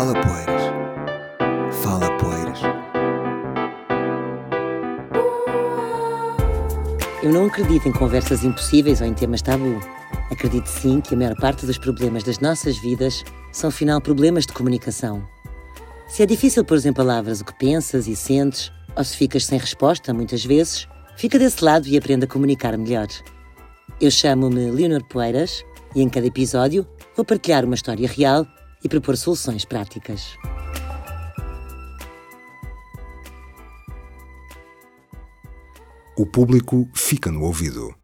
Fala Poeiras. Fala Poeiras. Eu não acredito em conversas impossíveis ou em temas tabu. Acredito sim que a maior parte dos problemas das nossas vidas são, afinal, problemas de comunicação. Se é difícil pôr em palavras o que pensas e sentes, ou se ficas sem resposta muitas vezes, fica desse lado e aprenda a comunicar melhor. Eu chamo-me Leonor Poeiras e em cada episódio vou partilhar uma história real e propor soluções práticas. O público fica no ouvido.